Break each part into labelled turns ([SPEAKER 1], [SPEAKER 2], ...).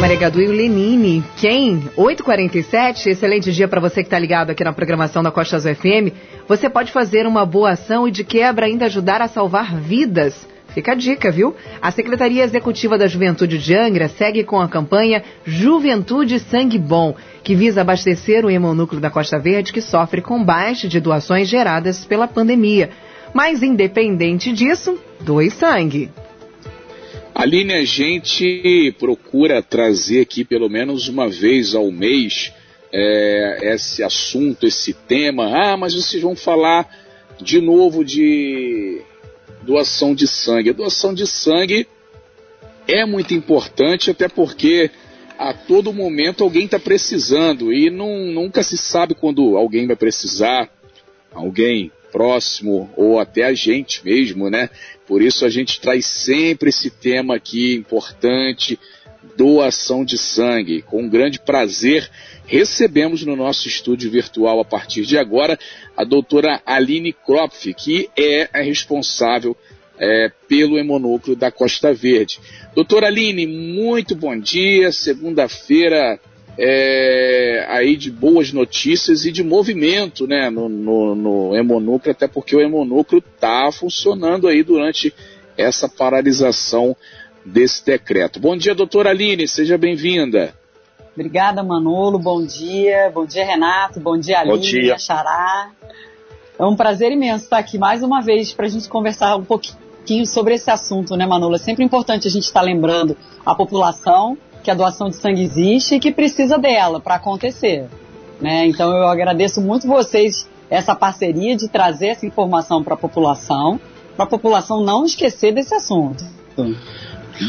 [SPEAKER 1] Maria Gadu e o Lenine. Quem? 8h47, excelente dia para você que está ligado aqui na programação da Costa Azul FM. Você pode fazer uma boa ação e de quebra ainda ajudar a salvar vidas. Fica a dica, viu? A Secretaria Executiva da Juventude de Angra segue com a campanha Juventude Sangue Bom, que visa abastecer o hemonúcleo da Costa Verde que sofre com baixa de doações geradas pela pandemia. Mas independente disso, doe sangue.
[SPEAKER 2] Aline, a gente procura trazer aqui pelo menos uma vez ao mês é, esse assunto, esse tema. Ah, mas vocês vão falar de novo de doação de sangue. A doação de sangue é muito importante, até porque a todo momento alguém está precisando e não, nunca se sabe quando alguém vai precisar, alguém próximo ou até a gente mesmo, né? Por isso a gente traz sempre esse tema aqui importante, doação de sangue. Com grande prazer, recebemos no nosso estúdio virtual a partir de agora a doutora Aline Kropf, que é a responsável é, pelo hemonúcleo da Costa Verde. Doutora Aline, muito bom dia. Segunda-feira é, aí de boas notícias e de movimento né, no, no, no hemonúcleo, até porque o hemonúcleo está funcionando aí durante essa paralisação desse decreto. Bom dia, doutora Aline, seja bem-vinda.
[SPEAKER 3] Obrigada, Manolo. Bom dia. Bom dia, Renato. Bom dia, Aline, Bom dia. Xará. É um prazer imenso estar aqui mais uma vez para a gente conversar um pouquinho sobre esse assunto, né, Manolo? É sempre importante a gente estar lembrando a população que a doação de sangue existe e que precisa dela para acontecer. Né? Então eu agradeço muito vocês essa parceria de trazer essa informação para a população, para a população não esquecer desse assunto.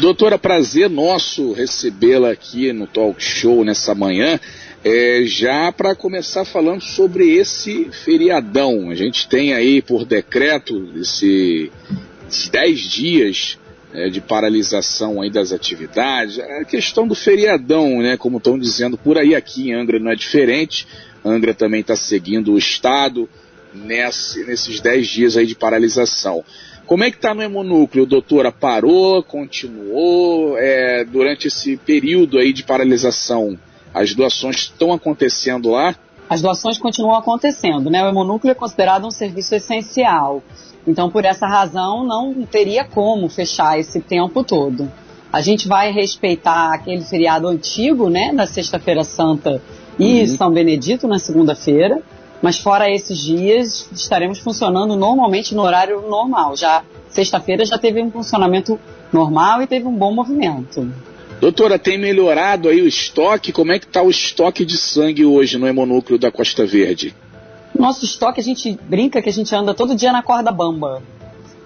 [SPEAKER 2] Doutora, prazer nosso recebê-la aqui no Talk Show nessa manhã. É, já para começar falando sobre esse feriadão. A gente tem aí por decreto esse, esses 10 dias é, de paralisação aí das atividades. É a questão do feriadão, né? Como estão dizendo por aí, aqui em Angra não é diferente. Angra também está seguindo o Estado nesse, nesses 10 dias aí de paralisação. Como é que está no hemonúcleo, doutora? Parou, continuou? É, durante esse período aí de paralisação, as doações estão acontecendo lá?
[SPEAKER 3] As doações continuam acontecendo, né? O hemonúcleo é considerado um serviço essencial. Então, por essa razão, não teria como fechar esse tempo todo. A gente vai respeitar aquele feriado antigo, né, da Sexta-feira Santa e uhum. São Benedito na segunda-feira, mas fora esses dias, estaremos funcionando normalmente no horário normal. Já sexta-feira já teve um funcionamento normal e teve um bom movimento.
[SPEAKER 2] Doutora, tem melhorado aí o estoque? Como é que está o estoque de sangue hoje no hemonúcleo da Costa Verde?
[SPEAKER 3] Nosso estoque, a gente brinca que a gente anda todo dia na corda bamba.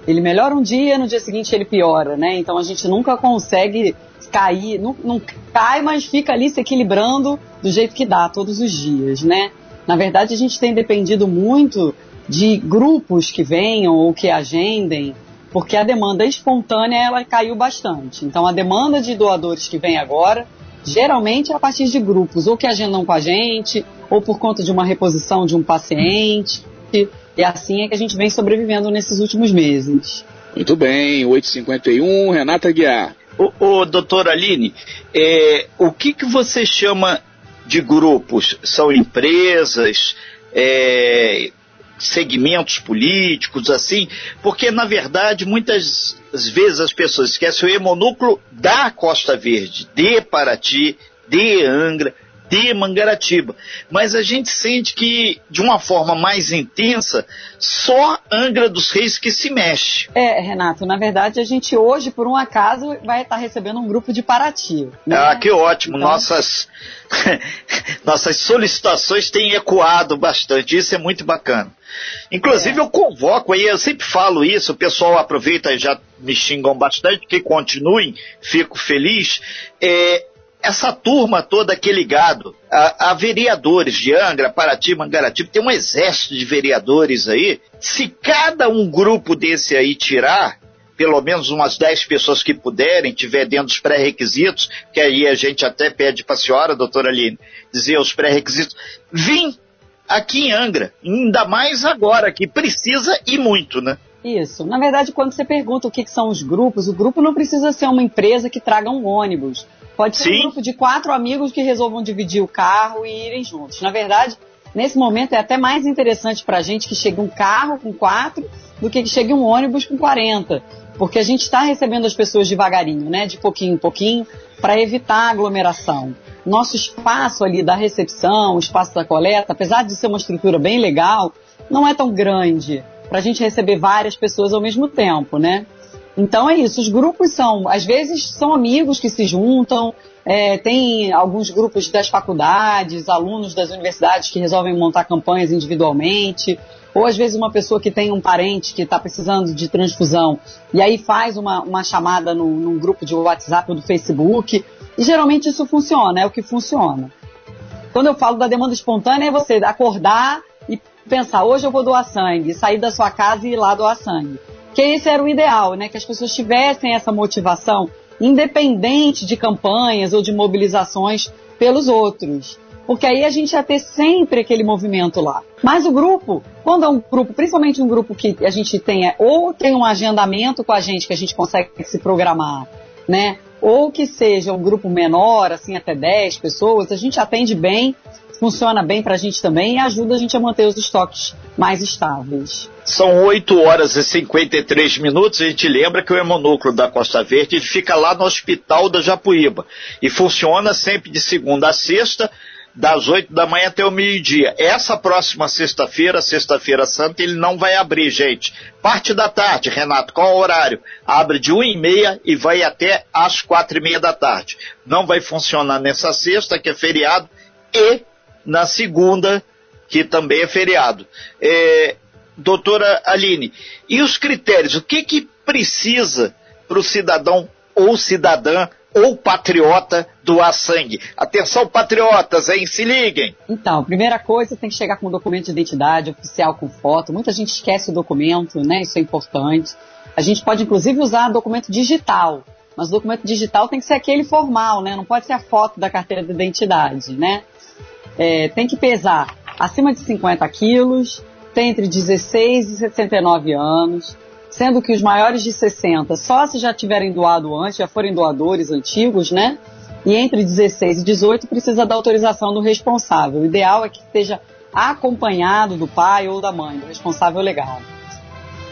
[SPEAKER 3] Ele melhora um dia, no dia seguinte ele piora, né? Então a gente nunca consegue cair, não, não cai, mas fica ali se equilibrando do jeito que dá todos os dias, né? Na verdade, a gente tem dependido muito de grupos que venham ou que agendem, porque a demanda espontânea ela caiu bastante. Então, a demanda de doadores que vem agora, geralmente é a partir de grupos, ou que agendam com a gente, ou por conta de uma reposição de um paciente. E assim é que a gente vem sobrevivendo nesses últimos meses.
[SPEAKER 2] Muito bem, 8h51, Renata Guiar.
[SPEAKER 4] O, o doutor Aline, é, o que, que você chama de grupos são empresas, é, segmentos políticos, assim, porque na verdade muitas vezes as pessoas esquecem o hemonúcleo da Costa Verde, de Paraty, de Angra, de Mangaratiba. Mas a gente sente que, de uma forma mais intensa, só Angra dos Reis que se mexe.
[SPEAKER 3] É, Renato, na verdade a gente hoje, por um acaso, vai estar recebendo um grupo de Paraty.
[SPEAKER 4] Né? Ah, que ótimo. Então... Nossas, nossas solicitações têm ecoado bastante. Isso é muito bacana. Inclusive, é. eu convoco aí, eu sempre falo isso, o pessoal aproveita e já me xingam bastante, que continuem, fico feliz. É, essa turma toda é ligado a, a, vereadores de Angra, Paraty, Mangaratiba, tem um exército de vereadores aí. Se cada um grupo desse aí tirar, pelo menos umas 10 pessoas que puderem, tiver dentro dos pré-requisitos, que aí a gente até pede para a senhora, doutora Aline, dizer os pré-requisitos, vim aqui em Angra, ainda mais agora, que precisa e muito, né?
[SPEAKER 3] Isso. Na verdade, quando você pergunta o que, que são os grupos, o grupo não precisa ser uma empresa que traga um ônibus Pode ser Sim. um grupo de quatro amigos que resolvam dividir o carro e irem juntos. Na verdade, nesse momento é até mais interessante para a gente que chegue um carro com quatro do que que chegue um ônibus com 40. Porque a gente está recebendo as pessoas devagarinho, né? De pouquinho em pouquinho, para evitar aglomeração. Nosso espaço ali da recepção, o espaço da coleta, apesar de ser uma estrutura bem legal, não é tão grande para a gente receber várias pessoas ao mesmo tempo, né? Então é isso, os grupos são, às vezes são amigos que se juntam, é, tem alguns grupos das faculdades, alunos das universidades que resolvem montar campanhas individualmente, ou às vezes uma pessoa que tem um parente que está precisando de transfusão e aí faz uma, uma chamada no, num grupo de WhatsApp ou do Facebook, e geralmente isso funciona, é o que funciona. Quando eu falo da demanda espontânea, é você acordar e pensar, hoje eu vou doar sangue, sair da sua casa e ir lá doar sangue. Que esse era o ideal, né? Que as pessoas tivessem essa motivação, independente de campanhas ou de mobilizações pelos outros. Porque aí a gente ia ter sempre aquele movimento lá. Mas o grupo, quando é um grupo, principalmente um grupo que a gente tenha, ou tem um agendamento com a gente que a gente consegue se programar, né? Ou que seja um grupo menor, assim, até 10 pessoas, a gente atende bem funciona bem para a gente também e ajuda a gente a manter os estoques mais estáveis.
[SPEAKER 4] São 8 horas e 53 minutos. A gente lembra que o hemonúcleo da Costa Verde fica lá no Hospital da Japuíba e funciona sempre de segunda a sexta, das 8 da manhã até o meio-dia. Essa próxima sexta-feira, sexta-feira santa, ele não vai abrir, gente. Parte da tarde, Renato, qual o horário? Abre de 1 e meia e vai até às quatro e meia da tarde. Não vai funcionar nessa sexta, que é feriado, e na segunda, que também é feriado. É, doutora Aline, e os critérios? O que, que precisa para o cidadão ou cidadã ou patriota doar sangue. Atenção, patriotas, hein? Se liguem!
[SPEAKER 3] Então, primeira coisa, tem que chegar com um documento de identidade oficial com foto. Muita gente esquece o documento, né? Isso é importante. A gente pode, inclusive, usar documento digital. Mas documento digital tem que ser aquele formal, né? Não pode ser a foto da carteira de identidade, né? É, tem que pesar acima de 50 quilos, tem entre 16 e 69 anos, sendo que os maiores de 60 só se já tiverem doado antes, já forem doadores antigos, né? E entre 16 e 18 precisa da autorização do responsável. O ideal é que esteja acompanhado do pai ou da mãe, do responsável legal.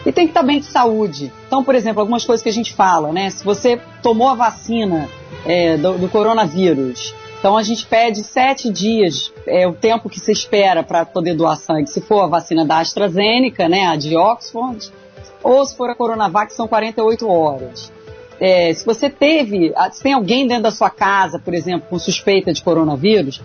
[SPEAKER 3] E tem que estar bem de saúde. Então, por exemplo, algumas coisas que a gente fala, né? Se você tomou a vacina é, do, do coronavírus, então a gente pede sete dias, é o tempo que se espera para poder doar sangue. Se for a vacina da AstraZeneca, né, a de Oxford, ou se for a Coronavac, são 48 horas. É, se você teve, se tem alguém dentro da sua casa, por exemplo, com suspeita de coronavírus,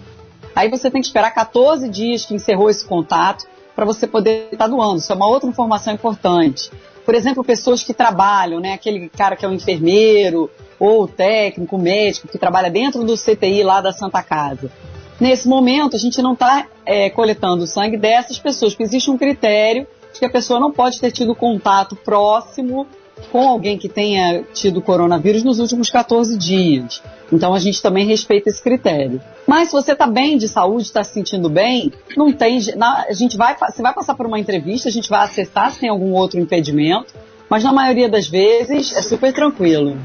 [SPEAKER 3] aí você tem que esperar 14 dias que encerrou esse contato para você poder estar tá doando. Isso é uma outra informação importante. Por exemplo, pessoas que trabalham, né, aquele cara que é um enfermeiro, ou o técnico, o médico que trabalha dentro do CTI lá da Santa Casa. Nesse momento, a gente não está é, coletando o sangue dessas pessoas, porque existe um critério de que a pessoa não pode ter tido contato próximo com alguém que tenha tido coronavírus nos últimos 14 dias. Então a gente também respeita esse critério. Mas se você está bem de saúde, está se sentindo bem, não tem. a gente vai, você vai passar por uma entrevista, a gente vai acessar se tem algum outro impedimento, mas na maioria das vezes é super tranquilo.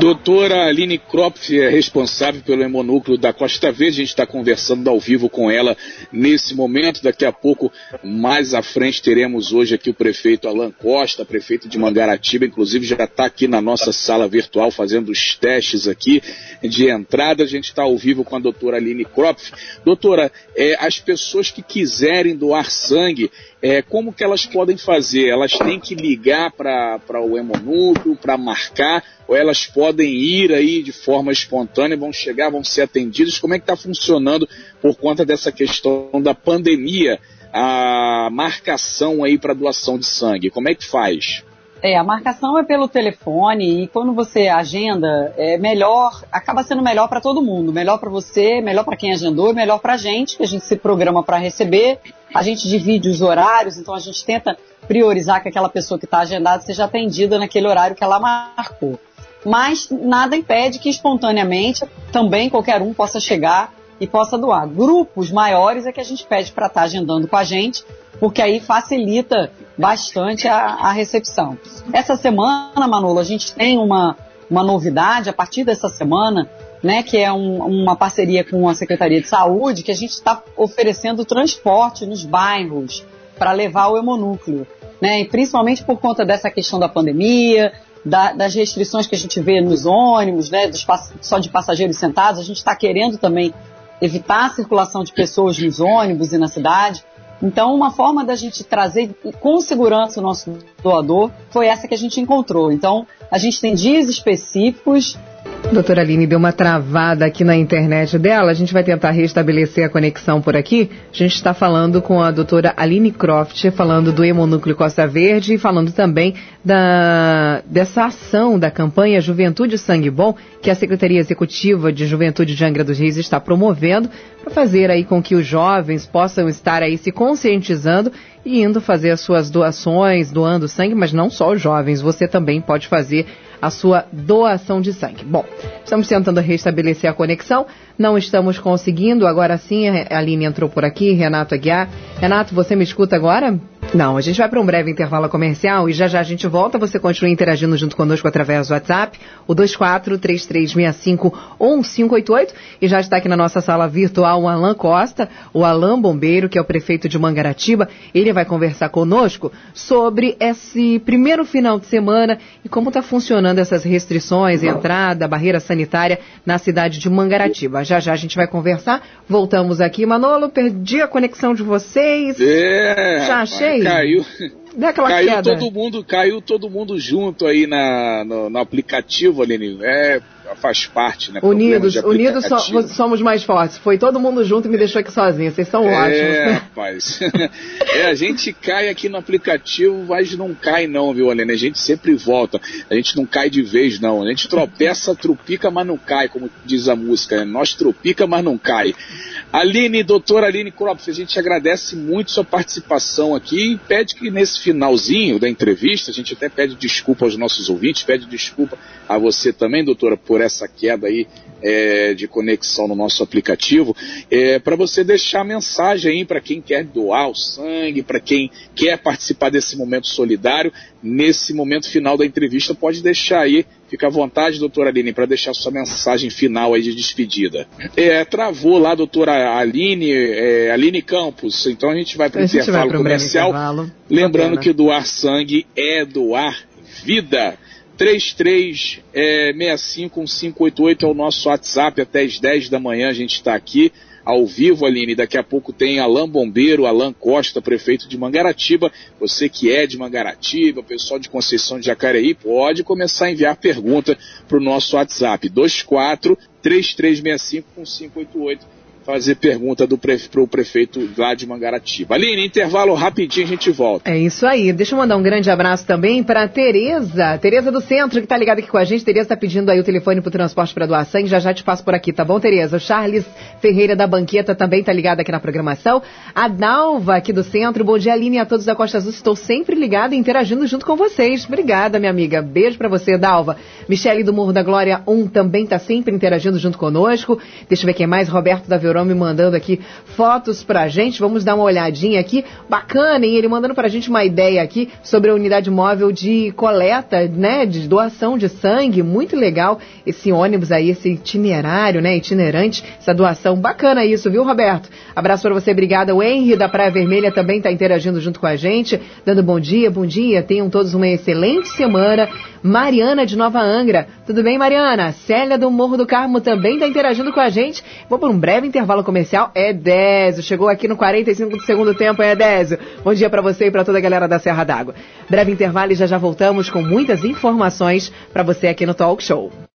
[SPEAKER 2] Doutora Aline Kropf é responsável pelo hemonúcleo da Costa Verde. A gente está conversando ao vivo com ela nesse momento. Daqui a pouco, mais à frente, teremos hoje aqui o prefeito Alan Costa, prefeito de Mangaratiba. Inclusive, já está aqui na nossa sala virtual fazendo os testes aqui de entrada. A gente está ao vivo com a doutora Aline Kropf. Doutora, é, as pessoas que quiserem doar sangue, é, como que elas podem fazer? Elas têm que ligar para o hemonúcleo para marcar ou elas podem ir aí de forma espontânea, vão chegar, vão ser atendidas? Como é que está funcionando por conta dessa questão da pandemia a marcação aí para doação de sangue? Como é que faz?
[SPEAKER 3] É, a marcação é pelo telefone e quando você agenda, é melhor, acaba sendo melhor para todo mundo, melhor para você, melhor para quem agendou, melhor para a gente, que a gente se programa para receber, a gente divide os horários, então a gente tenta priorizar que aquela pessoa que está agendada seja atendida naquele horário que ela marcou. Mas nada impede que espontaneamente também qualquer um possa chegar e possa doar. Grupos maiores é que a gente pede para estar tá agendando com a gente, porque aí facilita bastante a, a recepção. Essa semana, Manolo, a gente tem uma, uma novidade, a partir dessa semana, né, que é um, uma parceria com a Secretaria de Saúde, que a gente está oferecendo transporte nos bairros para levar o hemonúcleo, né, e principalmente por conta dessa questão da pandemia, da, das restrições que a gente vê nos ônibus, né, dos, só de passageiros sentados, a gente está querendo também evitar a circulação de pessoas nos ônibus e na cidade. Então, uma forma da gente trazer com segurança o nosso doador foi essa que a gente encontrou. Então, a gente tem dias específicos
[SPEAKER 1] Doutora Aline deu uma travada aqui na internet dela. A gente vai tentar restabelecer a conexão por aqui. A gente está falando com a doutora Aline Croft, falando do Hemonúcleo Costa Verde e falando também da, dessa ação da campanha Juventude Sangue Bom, que a Secretaria Executiva de Juventude de Angra dos Reis está promovendo para fazer aí com que os jovens possam estar aí se conscientizando e indo fazer as suas doações, doando sangue, mas não só os jovens, você também pode fazer a sua doação de sangue. Bom, estamos tentando restabelecer a conexão, não estamos conseguindo, agora sim a Aline entrou por aqui, Renato Aguiar. Renato, você me escuta agora? Não, a gente vai para um breve intervalo comercial e já já a gente volta. Você continua interagindo junto conosco através do WhatsApp, o 2433651588. E já está aqui na nossa sala virtual o Alan Costa, o Alan Bombeiro, que é o prefeito de Mangaratiba. Ele vai conversar conosco sobre esse primeiro final de semana e como está funcionando essas restrições, entrada, barreira sanitária na cidade de Mangaratiba. Já já a gente vai conversar. Voltamos aqui. Manolo, perdi a conexão de vocês.
[SPEAKER 2] É,
[SPEAKER 1] já achei.
[SPEAKER 2] Caiu.
[SPEAKER 1] caiu
[SPEAKER 2] queda. todo mundo, caiu todo mundo junto aí na, no, no aplicativo, Aline. É, faz parte, né?
[SPEAKER 1] Unidos, unidos so, somos mais fortes. Foi todo mundo junto e me deixou aqui sozinho. Vocês são
[SPEAKER 2] é,
[SPEAKER 1] ótimos.
[SPEAKER 2] É, rapaz. é, a gente cai aqui no aplicativo, mas não cai não, viu, Aline? A gente sempre volta. A gente não cai de vez, não. A gente tropeça, trupica, mas não cai, como diz a música. Né? Nós trupica, mas não cai. Aline, doutora Aline Kropf, a gente agradece muito sua participação aqui e pede que nesse finalzinho da entrevista, a gente até pede desculpa aos nossos ouvintes, pede desculpa a você também, doutora, por essa queda aí é, de conexão no nosso aplicativo, é, para você deixar mensagem aí para quem quer doar o sangue, para quem quer participar desse momento solidário, nesse momento final da entrevista, pode deixar aí Fica à vontade, doutora Aline, para deixar sua mensagem final aí de despedida. É, travou lá, doutora Aline, é, Aline Campos. Então a gente vai para o intervalo comercial. Intervalo. Lembrando que doar sangue é doar vida. 33651588 é, é o nosso WhatsApp, até as 10 da manhã a gente está aqui ao vivo, Aline. Daqui a pouco tem Alain Bombeiro, Alain Costa, prefeito de Mangaratiba. Você que é de Mangaratiba, pessoal de Conceição de Jacareí, pode começar a enviar pergunta para o nosso WhatsApp 24 3365 1588 fazer pergunta do pre, pro prefeito lá de Mangaratiba. Aline, intervalo rapidinho, a gente volta.
[SPEAKER 1] É isso aí. Deixa eu mandar um grande abraço também para Tereza, Tereza do Centro, que está ligada aqui com a gente. Tereza está pedindo aí o telefone pro transporte para sangue. Já já te passo por aqui, tá bom, Tereza? O Charles Ferreira da Banqueta também está ligado aqui na programação. A Dalva aqui do Centro. Bom dia, Aline, a todos da Costa Azul. Estou sempre ligada e interagindo junto com vocês. Obrigada, minha amiga. Beijo para você, Dalva. Michele do Morro da Glória 1 também está sempre interagindo junto conosco. Deixa eu ver quem mais. Roberto da Verão me mandando aqui fotos pra gente. Vamos dar uma olhadinha aqui. Bacana, hein? Ele mandando pra gente uma ideia aqui sobre a unidade móvel de coleta, né? De doação de sangue. Muito legal esse ônibus aí, esse itinerário, né? Itinerante, essa doação. Bacana isso, viu, Roberto? Abraço para você, obrigada. O Henry da Praia Vermelha também está interagindo junto com a gente, dando bom dia, bom dia. Tenham todos uma excelente semana. Mariana de Nova Angra. Tudo bem, Mariana? Célia do Morro do Carmo também está interagindo com a gente. Vou por um breve intervalo comercial. É Désio. Chegou aqui no 45 do segundo tempo. É Désio. Bom dia para você e para toda a galera da Serra d'Água. Breve intervalo e já já voltamos com muitas informações para você aqui no Talk Show.